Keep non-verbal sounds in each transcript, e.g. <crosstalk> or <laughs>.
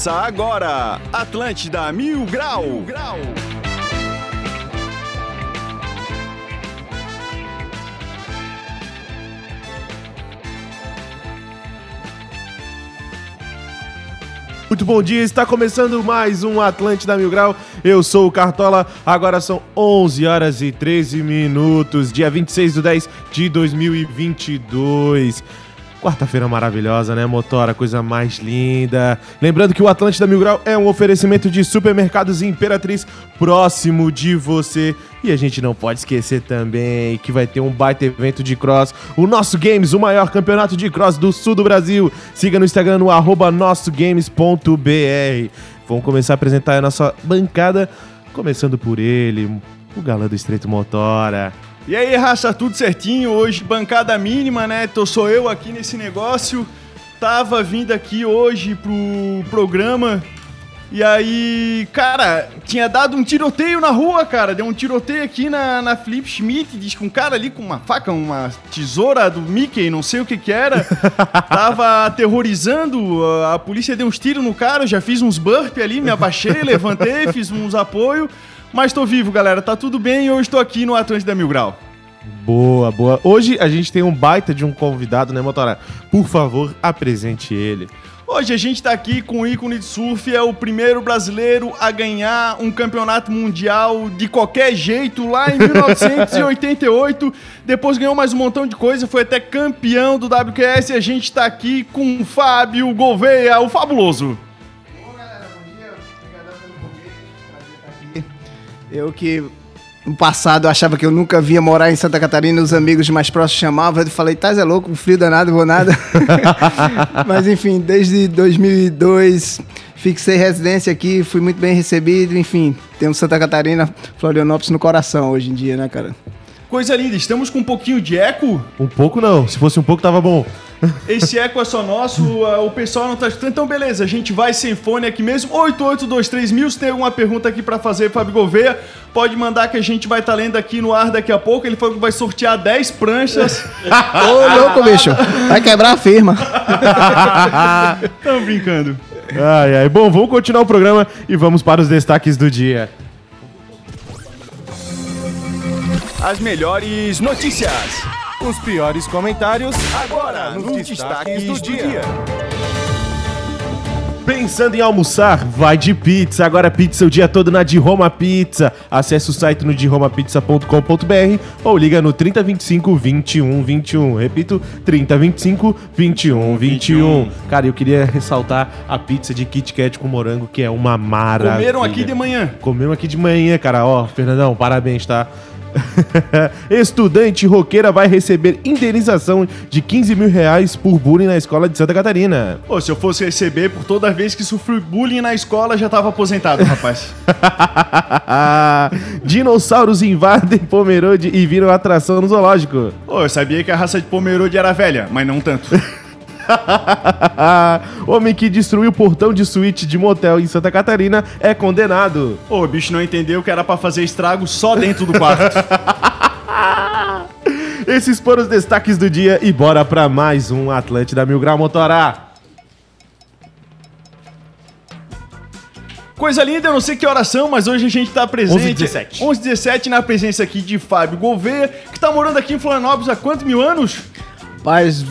Começa agora, Atlântida Mil Grau. Mil Grau. Muito bom dia, está começando mais um Atlântida Mil Grau. Eu sou o Cartola, agora são 11 horas e 13 minutos, dia 26 de 10 de 2022. Quarta-feira maravilhosa, né, Motora? Coisa mais linda. Lembrando que o Atlântida Mil Grau é um oferecimento de supermercados Imperatriz próximo de você. E a gente não pode esquecer também que vai ter um baita evento de cross. O Nosso Games, o maior campeonato de cross do sul do Brasil. Siga no Instagram no nossogames.br. Vamos começar a apresentar a nossa bancada, começando por ele, o galã do Estreito Motora. E aí, raça, tudo certinho? Hoje, bancada mínima, né? Tô, sou eu aqui nesse negócio. Tava vindo aqui hoje pro programa. E aí, cara, tinha dado um tiroteio na rua, cara. Deu um tiroteio aqui na, na Flip Schmidt. Diz que um cara ali com uma faca, uma tesoura do Mickey, não sei o que que era. <laughs> tava aterrorizando. A, a polícia deu uns tiros no cara. Eu já fiz uns burp ali, me abaixei, levantei, fiz uns apoio. Mas tô vivo, galera. Tá tudo bem e hoje estou aqui no Atlântida Mil Grau. Boa, boa. Hoje a gente tem um baita de um convidado, né, Motora? Por favor, apresente ele. Hoje a gente tá aqui com o ícone de surf, é o primeiro brasileiro a ganhar um campeonato mundial de qualquer jeito lá em 1988. <laughs> Depois ganhou mais um montão de coisa, foi até campeão do WQS. E a gente tá aqui com o Fábio Gouveia, o fabuloso. Eu que no passado achava que eu nunca via morar em Santa Catarina, os amigos mais próximos chamavam, eu falei, Tás é louco, frio danado, vou nada. <laughs> Mas enfim, desde 2002 fixei residência aqui, fui muito bem recebido, enfim, temos Santa Catarina, Florianópolis no coração hoje em dia, né, cara? Coisa linda, estamos com um pouquinho de eco. Um pouco não, se fosse um pouco tava bom. Esse eco é só nosso, <laughs> o pessoal não tá escutando. Então, beleza, a gente vai sem fone aqui mesmo. 8823 mil. Se tem alguma pergunta aqui para fazer, Fábio Gouveia, pode mandar que a gente vai estar tá lendo aqui no ar daqui a pouco. Ele falou que vai sortear 10 pranchas. <laughs> Ô, louco, bicho. Vai quebrar a firma. <laughs> Tamo brincando. Ai, ai. Bom, vamos continuar o programa e vamos para os destaques do dia. As melhores notícias. Os piores comentários agora nos, nos destaques, destaques, do, dia. dia. Pensando em almoçar? Vai de pizza. Agora pizza o dia todo na de Roma Pizza. Acesse o site no diromapizza.com.br ou liga no 3025 2121. Repito, 3025 2121. Cara, eu queria ressaltar a pizza de Kit Kat com morango, que é uma maravilha. Comeram aqui de manhã. Comeram aqui de manhã, cara. Ó, Fernandão, parabéns, tá? <laughs> Estudante roqueira vai receber indenização de 15 mil reais por bullying na escola de Santa Catarina. Pô, se eu fosse receber por toda vez que sofri bullying na escola, já tava aposentado, rapaz. <laughs> Dinossauros invadem Pomerode e viram atração no zoológico. Pô, eu sabia que a raça de Pomerode era velha, mas não tanto. <laughs> <laughs> Homem que destruiu o portão de suíte de motel em Santa Catarina é condenado. Ô, o bicho não entendeu que era para fazer estrago só dentro do quarto. <laughs> Esses foram os destaques do dia e bora para mais um Atlântida Mil Grau Motorá. Coisa linda, eu não sei que oração, mas hoje a gente tá presente. 11 11 17 na presença aqui de Fábio Gouveia, que tá morando aqui em Florianópolis há quantos mil anos? Paz,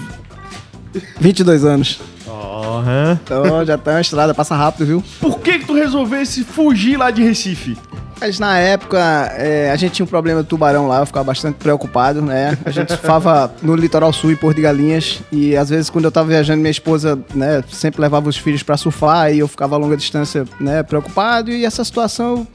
22 anos. Uhum. Então já tá uma estrada, passa rápido, viu? Por que que tu resolvesse fugir lá de Recife? Mas na época é, a gente tinha um problema do tubarão lá, eu ficava bastante preocupado, né? A gente surfava no litoral sul e Porto de Galinhas e às vezes quando eu tava viajando minha esposa, né, sempre levava os filhos para surfar e eu ficava a longa distância, né, preocupado e essa situação eu,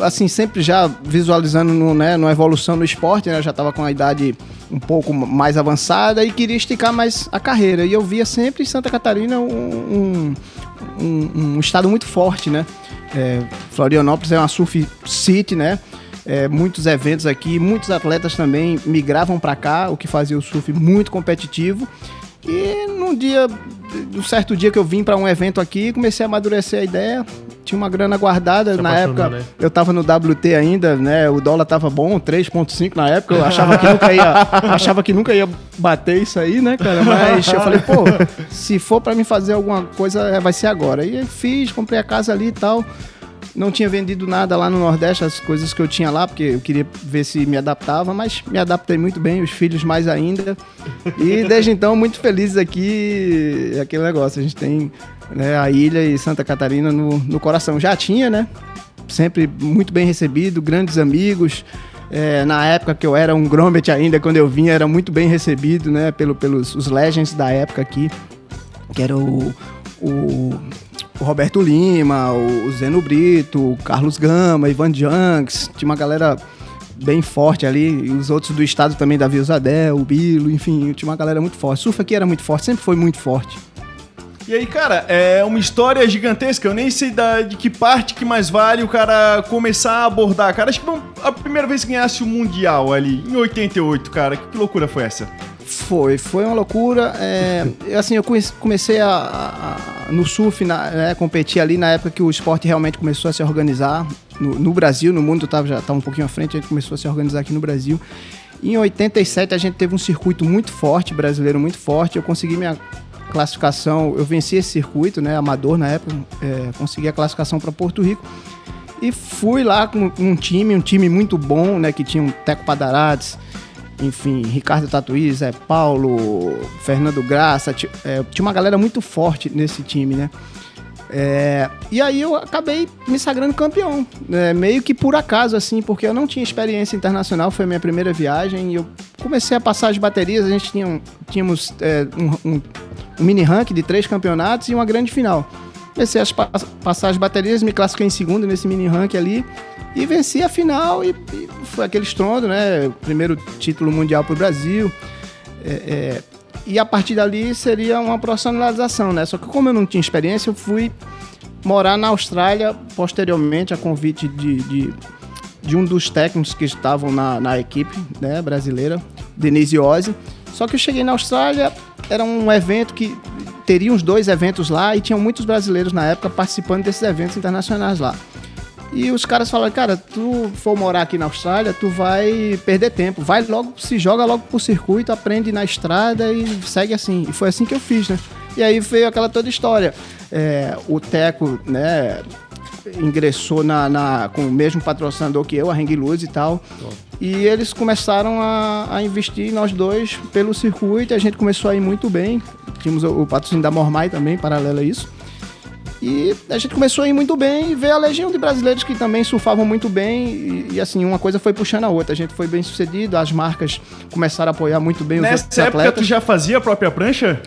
assim, sempre já visualizando no, né, numa evolução no esporte, né, eu já estava com a idade um pouco mais avançada e queria esticar mais a carreira. E eu via sempre em Santa Catarina um, um, um, um estado muito forte, né? É, Florianópolis é uma surf city, né? É, muitos eventos aqui, muitos atletas também migravam para cá, o que fazia o surf muito competitivo. E num dia um certo dia que eu vim para um evento aqui, comecei a amadurecer a ideia. Tinha uma grana guardada na época. né? Eu tava no WT ainda, né? O dólar tava bom, 3.5 na época. Eu achava que <laughs> nunca ia, achava que nunca ia bater isso aí, né, cara? Mas eu falei, pô, se for para mim fazer alguma coisa, é, vai ser agora. E fiz, comprei a casa ali e tal. Não tinha vendido nada lá no Nordeste, as coisas que eu tinha lá, porque eu queria ver se me adaptava, mas me adaptei muito bem, os filhos mais ainda. E <laughs> desde então, muito felizes aqui, é aquele negócio, a gente tem né, a ilha e Santa Catarina no, no coração. Já tinha, né? Sempre muito bem recebido, grandes amigos. É, na época que eu era um Grommet ainda, quando eu vinha, era muito bem recebido, né? Pelo, pelos os legends da época aqui, que era o, o, o Roberto Lima, o, Zeno Brito, o Carlos Gama, Ivan Janks, tinha uma galera bem forte ali, e os outros do estado também, Davi Zadel, o Bilo, enfim, tinha uma galera muito forte. O surf aqui era muito forte, sempre foi muito forte. E aí, cara, é uma história gigantesca. Eu nem sei da, de que parte que mais vale o cara começar a abordar. Cara, acho que a primeira vez que ganhasse o Mundial ali, em 88, cara. Que loucura foi essa? Foi, foi uma loucura. É, assim, eu comecei a, a- no surf, na, né, competir ali na época que o esporte realmente começou a se organizar no, no Brasil, no mundo tava, já estava um pouquinho à frente, a gente começou a se organizar aqui no Brasil. Em 87 a gente teve um circuito muito forte, brasileiro muito forte. Eu consegui minha classificação, eu venci esse circuito, né, amador na época, é, consegui a classificação para Porto Rico. E fui lá com um time, um time muito bom, né? Que tinha um Teco Padarades, enfim, Ricardo Tatuí, Zé Paulo, Fernando Graça. é, tinha uma galera muito forte nesse time, né? É, e aí eu acabei me sagrando campeão, né, meio que por acaso, assim, porque eu não tinha experiência internacional, foi a minha primeira viagem, e eu comecei a passar as baterias, a gente tinha, um- tínhamos é, um, um- um mini rank de três campeonatos e uma grande final. Comecei a pa- passar as baterias, me classifiquei em segundo nesse mini rank ali, e venci a final, e, e foi aquele estrondo, né, primeiro título mundial pro Brasil, é, é, e a partir dali seria uma profissionalização, né? Só que como eu não tinha experiência, eu fui morar na Austrália posteriormente a convite de, de, de um dos técnicos que estavam na, na equipe né, brasileira, Denise Ozzi. Só que eu cheguei na Austrália, era um evento que teria uns dois eventos lá e tinham muitos brasileiros na época participando desses eventos internacionais lá. E os caras falaram, cara, tu for morar aqui na Austrália, tu vai perder tempo. Vai logo, se joga logo pro circuito, aprende na estrada e segue assim. E foi assim que eu fiz, né? E aí veio aquela toda história. É, o Teco, né, ingressou na, na- com o mesmo patrocinador que eu, a Hang Luz e tal. E eles começaram a, a investir nós dois pelo circuito. E a gente começou a ir muito bem. Tínhamos o, o patrocínio da Mormai também, paralelo a isso. E a gente começou a ir muito bem e ver a legião de brasileiros que também surfavam muito bem. E, e, assim, uma coisa foi puxando a outra. A gente foi bem sucedido, as marcas começaram a apoiar muito bem os Nessa outros época atletas. tu já fazia a própria prancha?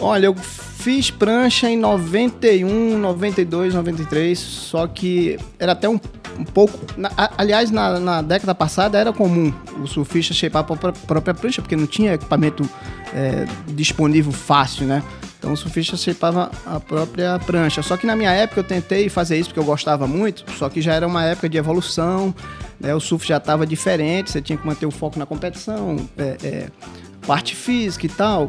Olha, eu fiz prancha em 91, 92, 93, só que era até um, um pouco. na- aliás, na, na década passada era comum o surfista shapear a própria, própria prancha, porque não tinha equipamento é, disponível fácil, né? Então o surfista shapeava a própria prancha. Só que na minha época eu tentei fazer isso porque eu gostava muito, só que já era uma época de evolução, né? O surf já estava diferente, você tinha que manter o foco na competição, é, é, parte física e tal.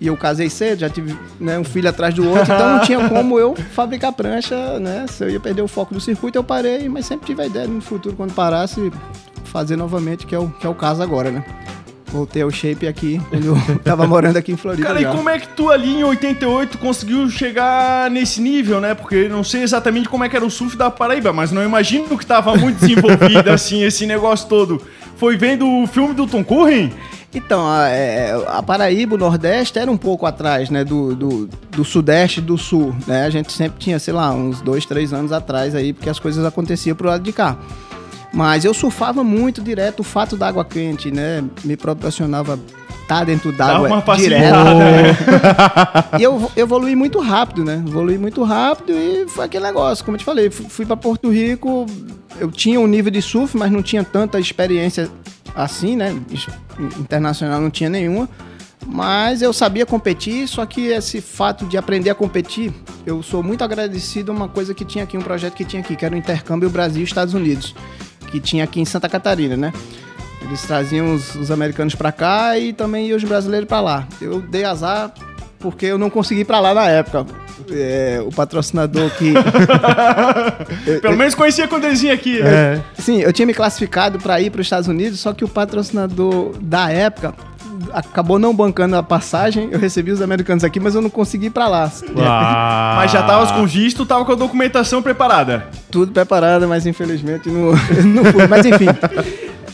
E eu casei cedo, já tive né, um filho atrás do outro, então não tinha como eu fabricar prancha, né? Se eu ia perder o foco do circuito, eu parei, mas sempre tive a ideia no futuro, quando parasse, fazer novamente, que é o, que é o caso agora, né? Voltei ao shape aqui, quando eu <laughs> tava morando aqui em Florida. Cara, e já. como é que tu ali em 88 conseguiu chegar nesse nível, né? Porque eu não sei exatamente como é que era o surf da Paraíba, mas não imagino que tava muito desenvolvido <laughs> assim, esse negócio todo. Foi vendo o filme do Tom Curren? Então, a, é, a Paraíba, o Nordeste, era um pouco atrás, né, do, do, do Sudeste e do Sul, né? A gente sempre tinha, sei lá, uns dois, três anos atrás aí, porque as coisas aconteciam pro lado de cá. Mas eu surfava muito direto, o fato da água quente, né, me proporcionava estar dentro d'água uma direto. facilitada. <laughs> E eu evolui muito rápido, né? Evolui muito rápido e foi aquele negócio, como eu te falei, fui, para Porto Rico, eu tinha um nível de surf, mas não tinha tanta experiência assim, né? Internacional não tinha nenhuma. Mas eu sabia competir, só que esse fato de aprender a competir, eu sou muito agradecido a uma coisa que tinha aqui, um projeto que tinha aqui, que era o intercâmbio Brasil e Estados Unidos, que tinha aqui em Santa Catarina, né? Eles traziam os, os americanos para cá e também iam os brasileiros para lá. Eu dei azar porque eu não consegui ir pra lá na época. É, o patrocinador que. <laughs> Pelo menos conhecia quando eles vinham aqui. né? É. Sim, eu tinha me classificado para ir para os Estados Unidos, só que o patrocinador da época acabou não bancando a passagem. Eu recebi os americanos aqui, mas eu não consegui ir para lá. Ah. Mas já tava com visto, tava com a documentação preparada. Tudo preparado, mas infelizmente não, <laughs> não fui. Mas enfim.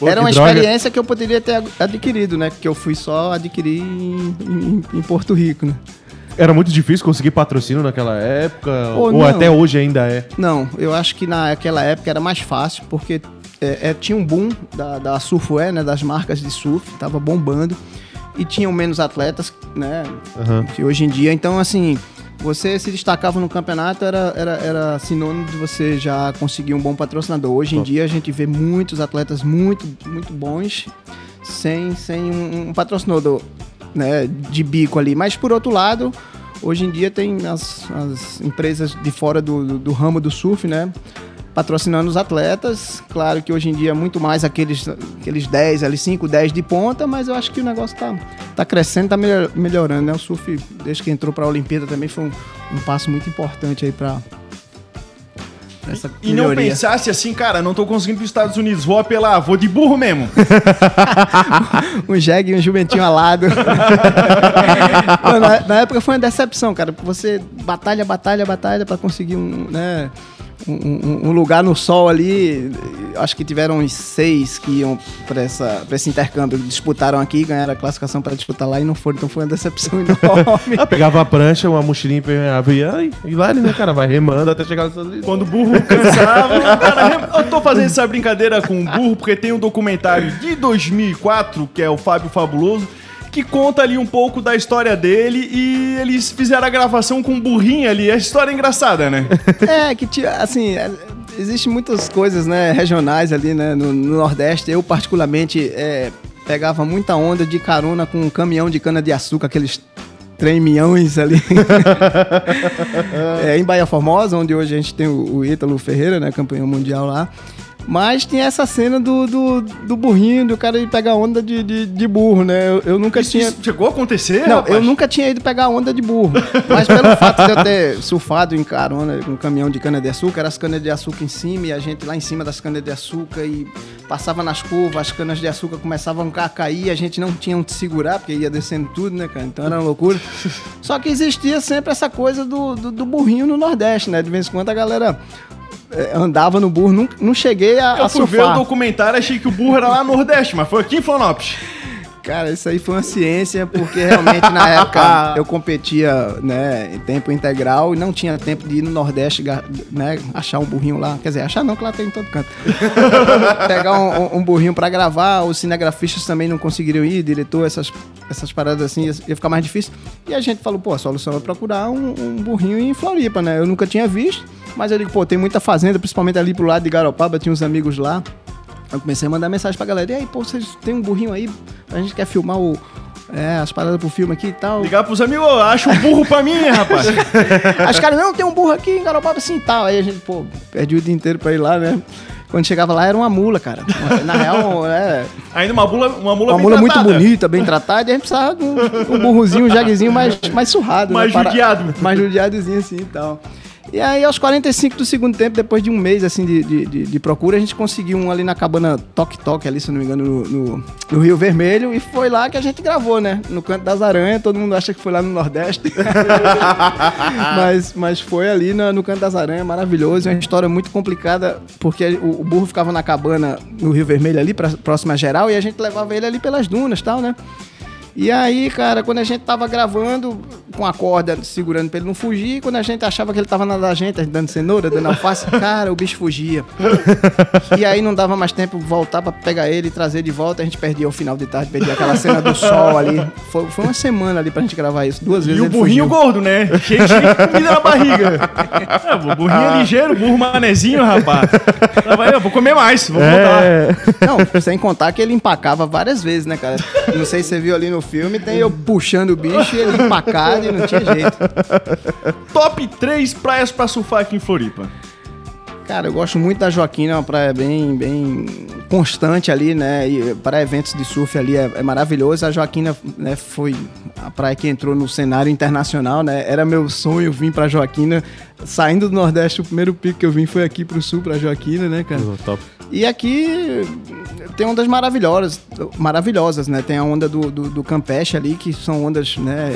Pô, Era uma droga. experiência que eu poderia ter adquirido, né? Que eu fui só adquirir em, em- em Porto Rico, né? Era muito difícil conseguir patrocínio naquela época? Ou não. até hoje ainda é? Não, eu acho que naquela época era mais fácil, porque é, é, tinha um boom da, da Surfwear, né? Das marcas de surf, tava bombando. E tinham menos atletas, né? Aham. Que hoje em dia, então assim, você se destacava no campeonato era, era, era sinônimo de você já conseguir um bom patrocinador. Hoje em Top. dia a gente vê muitos atletas muito, muito bons sem, sem um, um patrocinador né, de bico ali. Mas por outro lado, hoje em dia tem as, as empresas de fora do, do, do ramo do surf, né? Patrocinando os atletas. Claro que hoje em dia é muito mais aqueles, aqueles 10, ali 5, 10 de ponta, mas eu acho que o negócio tá, tá crescendo, tá melhor- melhorando, né? O surf, desde que entrou para a Olimpíada, também foi um, um passo muito importante aí para essa E não pensasse assim, cara, não tô conseguindo pros Estados Unidos, vou apelar, vou de burro mesmo. <laughs> um jegue e um jumentinho alado. <laughs> Na, na época foi uma decepção, cara, porque você batalha, batalha, batalha pra conseguir um, né, um, um- lugar no sol ali. Acho que tiveram uns seis que iam pra esse intercâmbio. Disputaram aqui, ganharam a classificação pra disputar lá e não foram, então foi uma decepção <laughs> enorme. Ah, pegava a prancha, uma mochilinha impermeável e e lá, né, cara? Vai remando até chegar nos Estados. Quando o burro cansava. <laughs> Cara, eu tô fazendo essa brincadeira com o burro porque tem um documentário de 2004, que é o Fábio Fabuloso, que conta ali um pouco da história dele e eles fizeram a gravação com um burrinho ali. A história é engraçada, né? <laughs> É, que assim, é, existem muitas coisas, né, regionais ali, né, no, no Nordeste. Eu, particularmente, é, pegava muita onda de carona com um caminhão de cana-de-açúcar, aqueles trem-miões ali. <laughs> é, em Bahia Formosa, onde hoje a gente tem o, o Ítalo Ferreira, né, campeão mundial lá. Mas tinha essa cena do, do, do burrinho, do cara ir pegar onda de, de, de burro, né? Eu, eu nunca Isso, tinha... isso chegou a acontecer? Não, rapaz? eu nunca tinha ido pegar onda de burro. Mas pelo <laughs> fato de eu ter surfado em carona com um caminhão de cana-de-açúcar, era as canas-de-açúcar em cima e a gente lá em cima das canas-de-açúcar e passava nas curvas, as canas-de-açúcar começavam a cair, a gente não tinha onde segurar, porque ia descendo tudo, né, cara? Então era uma loucura. <laughs> Só que existia sempre essa coisa do, do, do burrinho no Nordeste, né? De vez em quando a galera andava no burro, não, não cheguei a, Eu a fui ver o surfar. documentário achei que o burro era lá no Nordeste, mas foi aqui em Florianópolis. Cara, isso aí foi uma ciência, porque realmente na época <laughs> eu competia né, em tempo integral e não tinha tempo de ir no Nordeste, né, achar um burrinho lá. Quer dizer, achar não, que lá tem em todo canto. <laughs> Pegar um, um- um burrinho pra gravar, os cinegrafistas também não conseguiriam ir, diretor, essas, essas paradas assim, ia, ia ficar mais difícil. E a gente falou, pô, a solução é procurar um, um burrinho em Floripa, né? Eu nunca tinha visto, mas eu digo, pô, tem muita fazenda, principalmente ali pro lado de Garopaba, tinha uns amigos lá. Eu comecei a mandar mensagem pra galera. E aí, pô, vocês tem um burrinho aí? A gente quer filmar o, é, as paradas pro filme aqui e tal. Ligar pros amigos, ô, acha um burro pra mim, rapaz. <laughs> Aí os caras, não, tem um burro aqui em Garopaba assim e tal. Aí a gente, pô, perdi o dia inteiro pra ir lá, né? Quando chegava lá era uma mula, cara. Na real, é Ainda uma mula, uma mula uma mula muito bonita, bem tratada. E a gente precisava de um, um burrozinho, um jaguezinho mais, mais surrado. Mais né? Para- judiado. Mais judiadozinho assim e tal. E aí, aos 45 do segundo tempo, depois de um mês assim de, de, de- procura, a gente conseguiu um ali na cabana Toque Toque, ali, se não me engano, no, no- no Rio Vermelho. E foi lá que a gente gravou, né? No Canto das Aranhas. Todo mundo acha que foi lá no Nordeste. <laughs> mas, mas foi ali na- no Canto das Aranhas, maravilhoso. É uma história muito complicada, porque o, o burro ficava na cabana no Rio Vermelho ali, pra, próximo a geral, e a gente levava ele ali pelas dunas tal, né? E aí, cara, quando a gente tava gravando, com a corda segurando pra ele não fugir, quando a gente achava que ele tava na da gente, dando cenoura, dando alface, <laughs> cara, o bicho fugia. E aí não dava mais tempo voltar pra pegar ele e trazer de volta, a gente perdia o final de tarde, perdia aquela cena do sol ali. Foi, foi uma semana ali pra gente gravar isso, duas vezes E o burrinho fugiu. gordo, né? Cheio de comida na barriga. É, o burrinho é ligeiro, burro manezinho, rapaz. Eu vou comer mais, vou voltar. É. Não, sem contar que ele empacava várias vezes, né, cara? Não sei se você viu ali no filme, tem eu puxando o bicho e ele empacado e não tinha jeito. Top 3 praias pra surfar aqui em Floripa. Cara, eu gosto muito da Joaquina, é uma praia bem, bem constante ali, né? E para eventos de surf ali é, é maravilhoso. A Joaquina né, foi a praia que entrou no cenário internacional, né? Era meu sonho vir para Joaquina. Saindo do Nordeste, o primeiro pico que eu vim foi aqui pro sul, para Joaquina, né, cara? Oh, top. E aqui tem ondas maravilhosas, maravilhosas, né? Tem a onda do, do, do Campeche ali, que são ondas, né,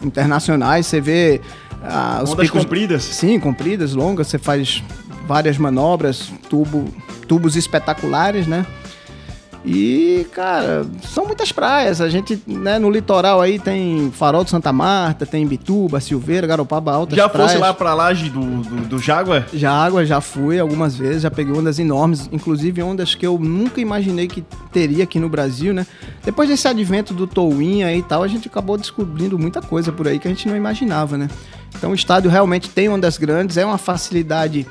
internacionais. Você vê ah, Ondas picos- compridas. Sim, compridas, longas. Você faz várias manobras, tubo, tubos espetaculares, né? E, cara, são muitas praias. A gente, né, no litoral aí tem Farol de Santa Marta, tem Bituba, Silveira, Garopaba, Altas Já praias. fosse lá pra laje do, do, do Jágua? Já água, já fui algumas vezes, já peguei ondas enormes, inclusive ondas que eu nunca imaginei que teria aqui no Brasil, né? Depois desse advento do Towin aí e tal, a gente acabou descobrindo muita coisa por aí que a gente não imaginava, né? Então o estádio realmente tem ondas grandes, é uma facilidade,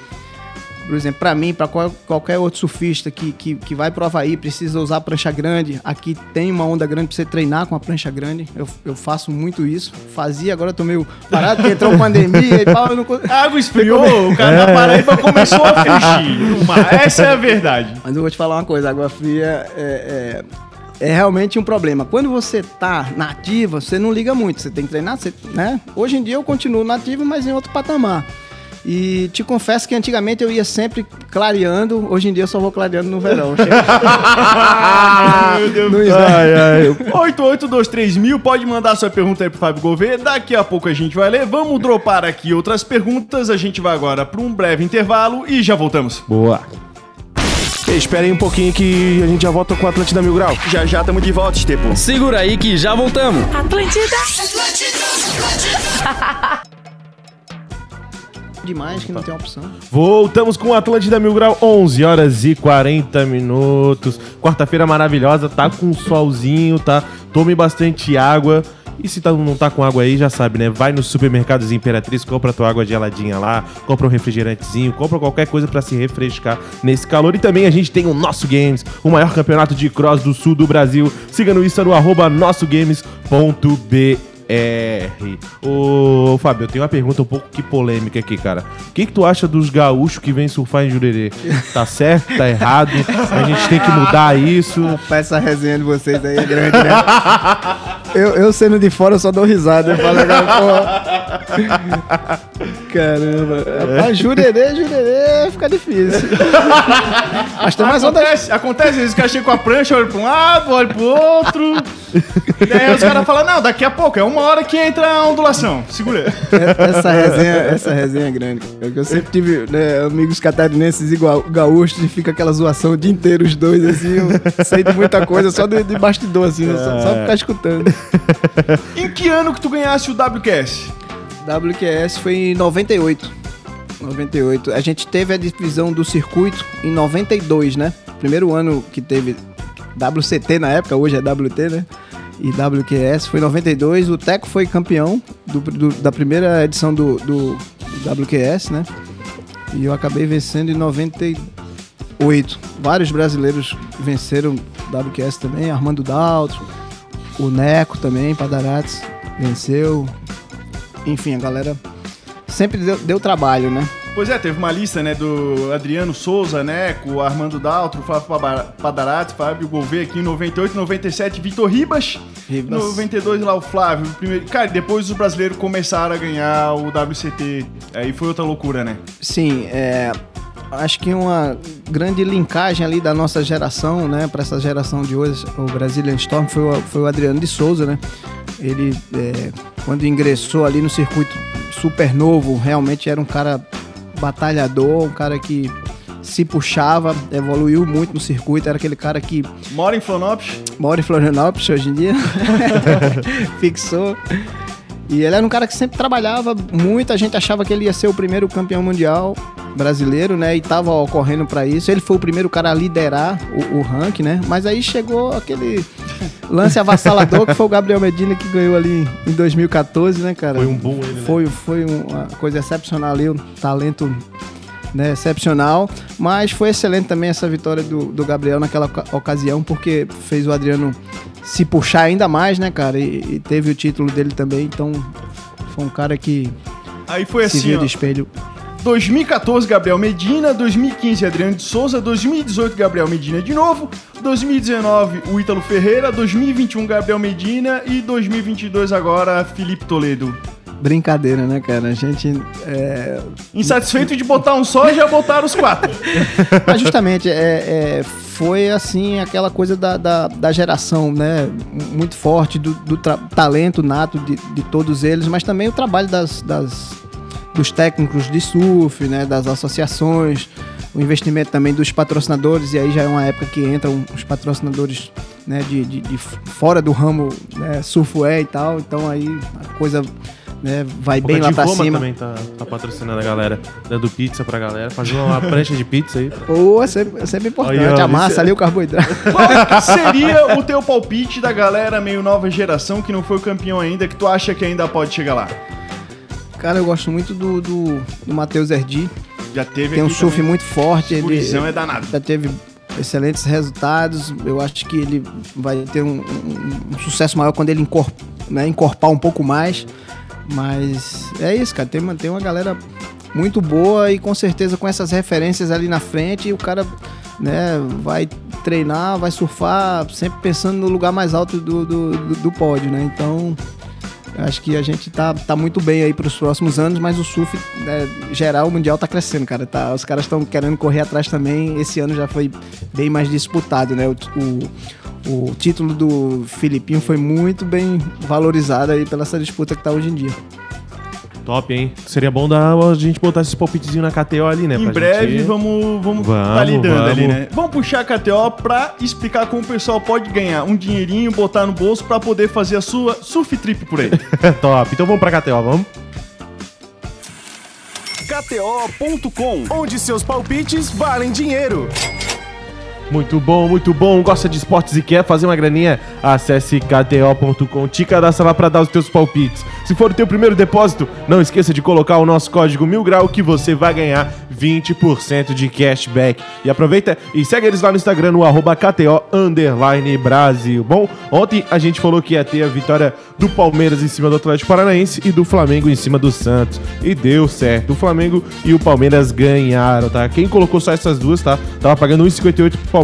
por exemplo, para mim, para qualquer outro surfista que, que, que vai pro Havaí, precisa usar prancha grande, aqui tem uma onda grande pra você treinar com a prancha grande, eu, eu faço muito isso, fazia, agora tô meio parado, porque entrou pandemia e tal, eu não... A <laughs> água esfriou, o cara da Paraíba começou a fugir. <laughs> Essa é a verdade. Mas eu vou te falar uma coisa, água fria é, é, é realmente um problema. Quando você tá na ativa, você não liga muito, você tem que treinar, você, né? Hoje em dia eu continuo na ativa, mas em outro patamar. E te confesso que antigamente eu ia sempre clareando, hoje em dia eu só vou clareando no verão. <laughs> Meu Deus. no. Ai, ai. 8823 mil, pode mandar sua pergunta aí pro Fábio Gouveia. Daqui a pouco a gente vai ler. Vamos dropar aqui outras perguntas. A gente vai agora para um breve intervalo e já voltamos. Boa. Espera aí um pouquinho que a gente já volta com o Atlântida Mil Grau. Já já estamos de volta, Estepo. Segura aí que já voltamos. Atlântida. <laughs> Demais que não tem opção. Voltamos com o Atlântida Mil Grau, 11 horas e 40 minutos. Quarta-feira maravilhosa, tá com solzinho, tá? Tome bastante água. E se tá- não tá com água aí, já sabe, né? Vai nos supermercados Imperatriz, compra tua água geladinha lá, compra um refrigerantezinho, compra qualquer coisa pra se refrescar nesse calor. E também a gente tem o Nosso Games, o maior campeonato de cross do sul do Brasil. Siga no Insta no arroba nossogames.br. Ô, Fábio, eu tenho uma pergunta um pouco que polêmica aqui, cara. O que, que tu acha dos gaúchos que vêm surfar em Jurerê? Tá certo? Tá errado? A gente tem que mudar isso. Rapaz, essa resenha de vocês aí é grande, né? eu, eu sendo de fora, eu só dou risada. Eu falo agora, porra. Caramba. Rapaz, jurerê, jurerê, fica difícil. Mas tem mais ondas. Acontece, acontece, às vezes o cara chega com a prancha, olha pra um lado, olha pro outro. <laughs> Daí os caras falam, não, daqui a pouco, é uma hora que entra a ondulação. Segura. Essa resenha, essa resenha é grande. cara. Eu sempre tive né, amigos catarinenses igual gaúchos e fica aquela zoação o dia inteiro, os dois, assim. Eu sei de muita coisa, só de, de bastidor, assim, né? só, só ficar escutando. Em que ano que tu ganhasse o WQS? WQS foi em 98. 98. A gente teve a divisão do circuito em 92, né? Primeiro ano que teve WCT na época, hoje é WT, né? E WQS foi em 92. O Teco foi campeão do- do- da primeira edição do, do WQS, né? E eu acabei vencendo em 98. Vários brasileiros venceram WQS também. Armando Daltro, o Neco também, Padarates, venceu. Enfim, a galera sempre deu, deu trabalho, né? Pois é, teve uma lista, né, do Adriano Souza, né, com o Armando Daltro, Paba- Padarati, Fábio Gouveia aqui em 98, 97, Vitor Ribas, Ribas. 92 lá o Flávio, primeiro, cara, depois os brasileiros começaram a ganhar o WCT, aí foi outra loucura, né? Sim, é, acho que uma grande linkagem ali da nossa geração, né, para essa geração de hoje, o Brazilian Storm, foi o, foi o Adriano de Souza, né? Ele, é, quando ingressou ali no circuito super novo, realmente era um cara batalhador, um cara que se puxava, evoluiu muito no circuito, era aquele cara que Mora em Florianópolis, mora em Florianópolis hoje em dia. <laughs> <laughs> Fixou. E ele era um cara que sempre trabalhava, muita gente achava que ele ia ser o primeiro campeão mundial brasileiro, né? E tava ocorrendo pra isso. Ele foi o primeiro cara a liderar o, o ranking, né? Mas aí chegou aquele <laughs> lance avassalador que foi o Gabriel Medina que ganhou ali em 2014, né, cara? Foi um boom ele, né? Foi, foi uma coisa excepcional ali, um talento né, excepcional, mas foi excelente também essa vitória do, do Gabriel naquela oca- ocasião, porque fez o Adriano se puxar ainda mais, né, cara, e, e teve o título dele também, então foi um cara que aí foi se assim, viu ó, de espelho. 2014, Gabriel Medina. 2015, Adriano de Souza. 2018, Gabriel Medina de novo. 2019, o Ítalo Ferreira. 2021, Gabriel Medina. E 2022, agora, Felipe Toledo. Brincadeira, né, cara? A gente. É... Insatisfeito de botar um só, já botaram os quatro. <laughs> Mas justamente, é, é, foi assim, aquela coisa da, da, da geração, né? Muito forte, do, do talento nato de, de todos eles, mas também o trabalho das, das, dos técnicos de surf, né? Das associações, o investimento também dos patrocinadores, e aí já é uma época que entram os patrocinadores né, de, de, de fora do ramo né, surfwear e tal, então aí a coisa né? Vai bem lá pra cima. também tá, tá, patrocinando a galera, dando pizza pra galera, fazendo uma prancha de pizza aí. <laughs> Pô, é sempre, é sempre importante. Aí, Amassa ali o carboidrato. <laughs> Qual seria <laughs> o teu palpite da galera meio nova geração que não foi campeão ainda, que tu acha que ainda pode chegar lá? Cara, eu gosto muito do, do, do Matheus Erdi. Já teve Tem um surf também. muito forte. Ele é danado. Já teve excelentes resultados. Eu acho que ele vai ter um, um, um sucesso maior quando ele encorp, né, encorpar um pouco mais. Mas é isso, cara. Tem tem uma galera muito boa e com certeza com essas referências ali na frente, o cara né, vai treinar, vai surfar, sempre pensando no lugar mais alto do, do, do, do pódio, né? Então, acho que a gente tá, tá muito bem aí para os próximos anos, mas o surf né, geral, o mundial tá crescendo, cara. Tá, os caras estão querendo correr atrás também. Esse ano já foi bem mais disputado, né? O, o, o título do Filipinho foi muito bem valorizado aí pela essa disputa que tá hoje em dia. Top, hein? Seria bom dar, a gente botar esses palpitezinhos na KTO ali, né? Em breve gente... vamos, vamos, vamos tá lidando vamos. ali, né? Vamos puxar a KTO pra explicar como o pessoal pode ganhar um dinheirinho, botar no bolso pra poder fazer a sua surf trip por aí. <laughs> Top. Então vamos pra KTO, vamos? KTO.com, onde seus palpites valem dinheiro. Muito bom, muito bom. Gosta de esportes e quer fazer uma graninha? Acesse kto.com, te cadastra lá para dar os teus palpites. Se for o teu primeiro depósito, não esqueça de colocar o nosso código mil grau que você vai ganhar 20% de cashback. E aproveita e segue eles lá no Instagram no arroba KTO Brasil. Bom, ontem a gente falou que ia ter a vitória do Palmeiras em cima do Atlético Paranaense e do Flamengo em cima do Santos. E deu certo. O Flamengo e o Palmeiras ganharam, tá? Quem colocou só essas duas, tá? Tava pagando 1,58 pro Palmeiras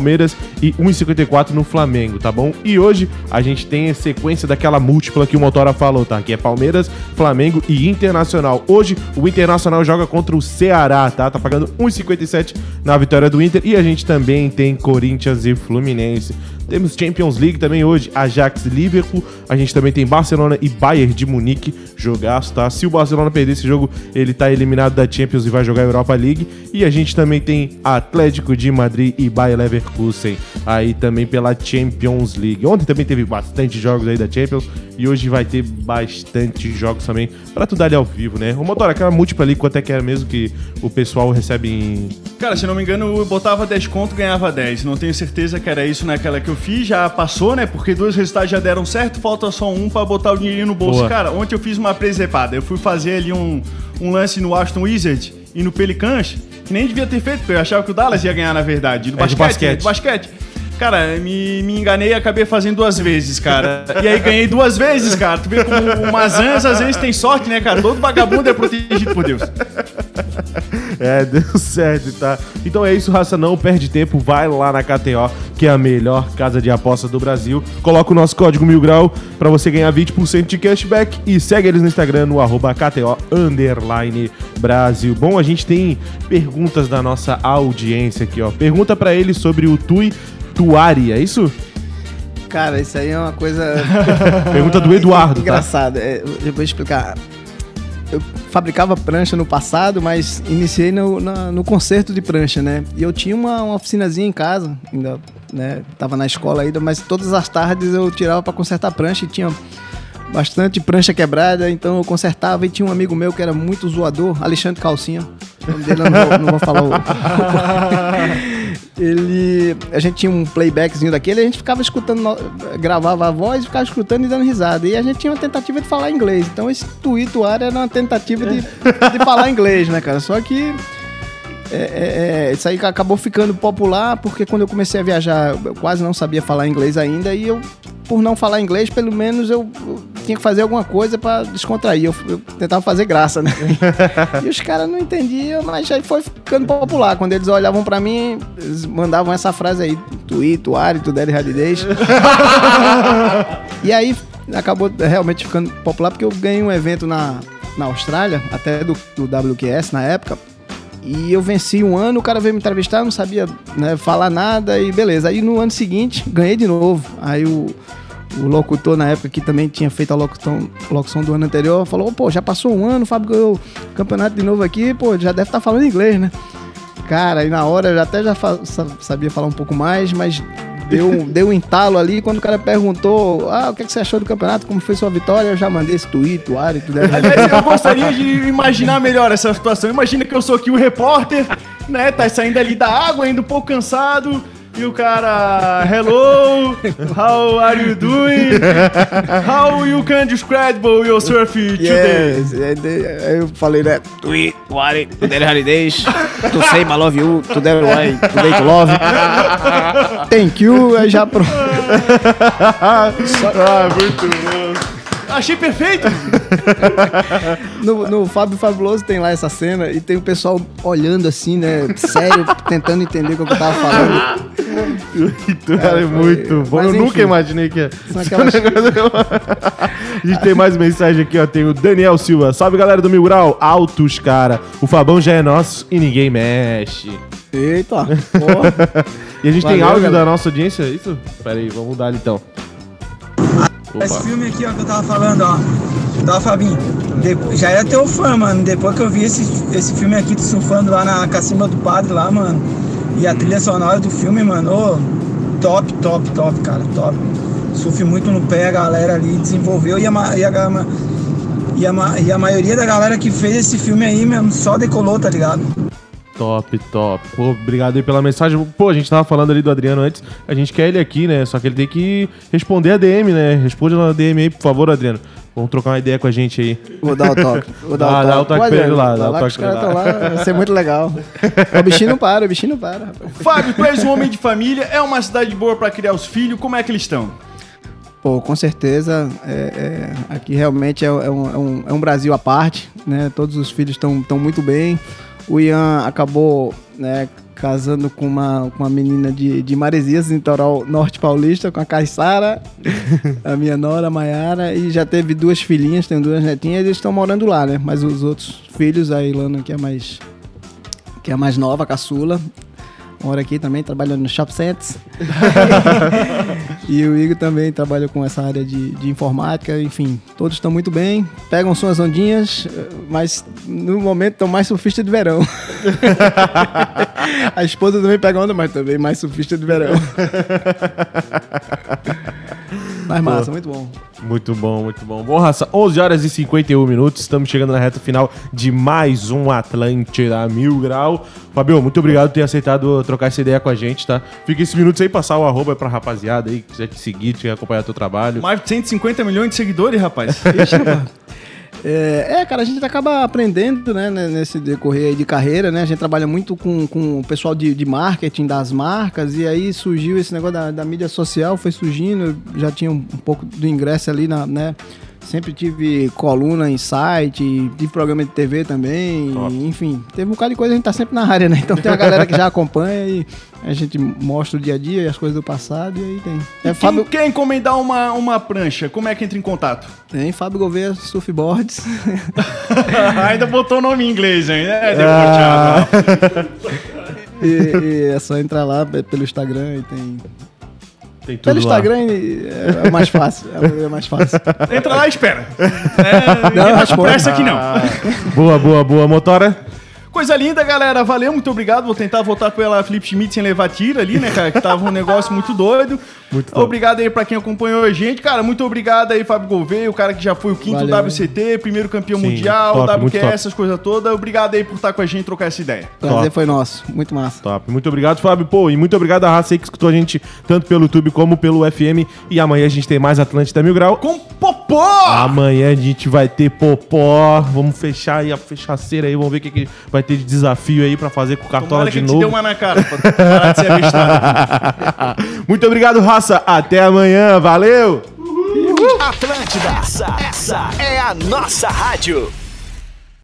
e 1,54 no Flamengo, tá bom? E hoje a gente tem a sequência daquela múltipla que o Motora falou, tá? Que é Palmeiras, Flamengo e Internacional. Hoje o Internacional joga contra o Ceará, tá? Tá pagando 1,57 na vitória do Inter. E a gente também tem Corinthians e Fluminense. Temos Champions League também hoje, Ajax e Liverpool. A gente também tem Barcelona e Bayern de Munique, jogaço, tá? Se o Barcelona perder esse jogo, ele tá eliminado da Champions e vai jogar a Europa League. E a gente também tem Atlético de Madrid e Bayer Leverkusen, aí também pela Champions League. Ontem também teve bastante jogos aí da Champions e hoje vai ter bastante jogos também para tu dar ali ao vivo, né? O motor, aquela múltipla ali, quanto é que é mesmo que o pessoal recebe em... Cara, se não me engano, eu botava 10 conto ganhava 10. Não tenho certeza que era isso naquela que eu fiz, já passou, né? Porque dois resultados já deram certo, falta só um para botar o dinheirinho no bolso. Boa. Cara, ontem eu fiz uma presepada. Eu fui fazer ali um, um lance no Aston Wizard e no Pelicans, que nem devia ter feito, porque eu achava que o Dallas ia ganhar, na verdade. Do é basquete, basquete. Do basquete. Cara, me, me enganei e acabei fazendo duas vezes, cara. E aí ganhei duas vezes, cara. Tu vê como o Mazans às vezes tem sorte, né, cara? Todo vagabundo é protegido por Deus. É, deu certo, tá? Então é isso, raça, não perde tempo, vai lá na KTO, que é a melhor casa de aposta do Brasil. Coloca o nosso código mil grau pra você ganhar 20% de cashback e segue eles no Instagram no arroba KTO Brasil. Bom, a gente tem perguntas da nossa audiência aqui, ó. Pergunta para ele sobre o Tui Tuari, é isso? Cara, isso aí é uma coisa. <laughs> Pergunta do Eduardo. Tá? Engraçado. É, eu vou explicar. Eu fabricava prancha no passado, mas iniciei no, no, no conserto de prancha, né? E eu tinha uma, uma oficinazinha em casa, ainda, né? Tava na escola ainda, mas todas as tardes eu tirava para consertar prancha e tinha bastante prancha quebrada, então eu consertava e tinha um amigo meu que era muito zoador, Alexandre Calcinha. O nome dele eu não vou, não vou falar o. <laughs> <laughs> ele. A gente tinha um playbackzinho daquele, a gente ficava escutando, gravava a voz, ficava escutando e dando risada. E a gente tinha uma tentativa de falar inglês. Então esse Tuituar era uma tentativa de, de falar inglês, né, cara? Só que. É, é, é, isso aí acabou ficando popular porque quando eu comecei a viajar eu quase não sabia falar inglês ainda e eu, por não falar inglês, pelo menos eu tinha que fazer alguma coisa pra descontrair. Eu, eu tentava fazer graça, né? <laughs> e os caras não entendiam, mas aí foi ficando popular. Quando eles olhavam pra mim, eles mandavam essa frase aí: Tui, Tuari, Tudere Radidez. <laughs> e aí acabou realmente ficando popular porque eu ganhei um evento na, na Austrália, até do, do WQS na época. E eu venci um ano, o cara veio me entrevistar, não sabia né, falar nada e beleza. Aí no ano seguinte, ganhei de novo. Aí o, o locutor na época que também tinha feito a locução, locução do ano anterior falou: pô, já passou um ano, o Fábio ganhou campeonato de novo aqui, pô, já deve estar falando inglês, né? Cara, aí na hora eu até já fa- sa- sabia falar um pouco mais, mas deu, um- deu um entalo ali. Quando o cara perguntou: ah, o que, é que você achou do campeonato, como foi sua vitória, eu já mandei esse tweet, tuário, tudo. Aliás, eu gostaria de imaginar melhor essa situação. Imagina que eu sou aqui o repórter, né? Tá saindo ali da água, ainda um pouco cansado. E o cara, hello, how are you doing? How you can describe your surf today? Yes. Aí eu falei, né? Tweet, tuário, tudo holidays. To say my love you, today why, today to love. Thank you, aí já pronto. <laughs> ah, muito bom. Achei perfeito! <laughs> No, no Fábio Fabuloso tem lá essa cena e tem o pessoal olhando assim, né? Sério, tentando entender o que eu tava falando. <laughs> Então, cara, é foi- muito bom. mas Eu nunca enfim. imaginei que ia. Aquelas- A gente tem mais mensagem aqui, ó. Tem o Daniel Silva. Salve galera do Mil Grau. Altos, cara. O Fabão já é nosso e ninguém mexe. Eita. <laughs> E a gente tem Valeu, áudio galera. da nossa audiência, é isso? Pera aí, vamos mudar ali então. Esse Opa. filme aqui, ó, que eu tava falando, ó. Tá, Fabinho? De- já era teu fã, mano. Depois que eu vi esse, esse filme aqui, tu surfando lá na Cacimba do Padre, lá, mano. E a trilha sonora do filme, mano, top, top, top, cara, top. Surf muito no pé, a galera ali desenvolveu e a, e a, e a, e a maioria da galera que fez esse filme aí, mesmo, só decolou, tá ligado? Top, top. Pô, obrigado aí pela mensagem. Pô, a gente tava falando ali do Adriano antes. A gente quer ele aqui, né? Só que ele tem que responder a DM, né? Responde na DM aí, por favor, Adriano. Vamos trocar uma ideia com a gente aí. Vou dar o toque. Vou dar Dá- o toque. dá o toque pra ele lá, dá o que toque os pra caras ele estão lá, vai ser muito legal. O bichinho não para, o bichinho não para. rapaz. Fábio, tu és um homem de família, é uma cidade boa pra criar os filhos, como é que eles estão? Pô, com certeza, é, é, aqui realmente é, é um, é um- é um Brasil à parte, né? Todos os filhos estão muito bem. O Ian acabou né, casando com uma, com uma menina de, de Maresias, litoral norte paulista, com a Caissara, <laughs> a minha nora, a Maiara, e já teve duas filhinhas, tem duas netinhas, eles estão morando lá, né? Mas os outros filhos, a Ilana, que é mais, que é mais nova, a caçula, mora aqui também, trabalhando no Shop Sense. <laughs> E o Igor também trabalha com essa área de, de informática, enfim, todos estão muito bem, pegam suas ondinhas, mas no momento estão mais surfista de verão. <laughs> A esposa também pega onda, mas também mais surfista de verão. <laughs> Mas massa, muito bom. Muito bom, muito bom. Bom, raça, 11 horas e 51 minutos. Estamos chegando na reta final de mais um Atlântida Mil Grau. Fabio, muito obrigado por ter aceitado trocar essa ideia com a gente, tá? Fica esses minutos aí, passar o arroba pra rapaziada aí, que quiser te seguir, te acompanhar teu trabalho. Mais de 150 milhões de seguidores, rapaz. <laughs> É, é, cara, a gente acaba aprendendo, né, né, nesse decorrer de carreira, né? A gente trabalha muito com, com o pessoal de, de marketing das marcas e aí surgiu esse negócio da, da mídia social, foi surgindo, já tinha um, um pouco do ingresso ali, na, né? Sempre tive coluna em site, tive programa de TV também, e, enfim, teve um bocado de coisa, a gente tá sempre na área, né? Então tem uma galera que já acompanha e a gente mostra o dia a dia e as coisas do passado e aí tem. É, Quem Fábio, quer encomendar uma, uma prancha, como é que entra em contato? tem Fábio Gouveia Surfboards. <laughs> Ainda botou o nome em inglês, hein? É, Ah. debochado. <laughs> E, e é só entrar lá pe- pelo Instagram e tem. Tem tudo Pelo lá. Instagram é, mais fácil. É, mais fácil. Entra lá e espera. É, ninguém tá com responde. pressa aqui não. Boa, boa, boa. Motora? Coisa linda, galera. Valeu, muito obrigado. Vou tentar voltar pela Flip Schmidt sem levar tiro ali, né, cara? Que tava um negócio muito doido. Muito top. Obrigado aí pra quem acompanhou a gente. Cara, muito obrigado aí, Fábio Gouveia, o cara que já foi o quinto Valeu. WCT, primeiro campeão Sim, mundial, top, WQS, essas coisas todas. Obrigado aí por estar com a gente e trocar essa ideia. Prazer Top. foi nosso. Muito massa. Top. Muito obrigado, Fábio. Pô, e muito obrigado à raça aí que escutou a gente tanto pelo YouTube como pelo FM. E amanhã a gente tem mais Atlântida Mil Grau. Com Popó! Amanhã a gente vai ter popó. Vamos fechar aí a fechaceira aí. Vamos ver o que, que vai ter de desafio aí pra fazer com o Cartola Tomara de que te deu uma na cara pra parar de ser avistado. <laughs> Muito obrigado, raça. Até amanhã. Valeu! Ah, Atlântida, essa, essa é a nossa rádio.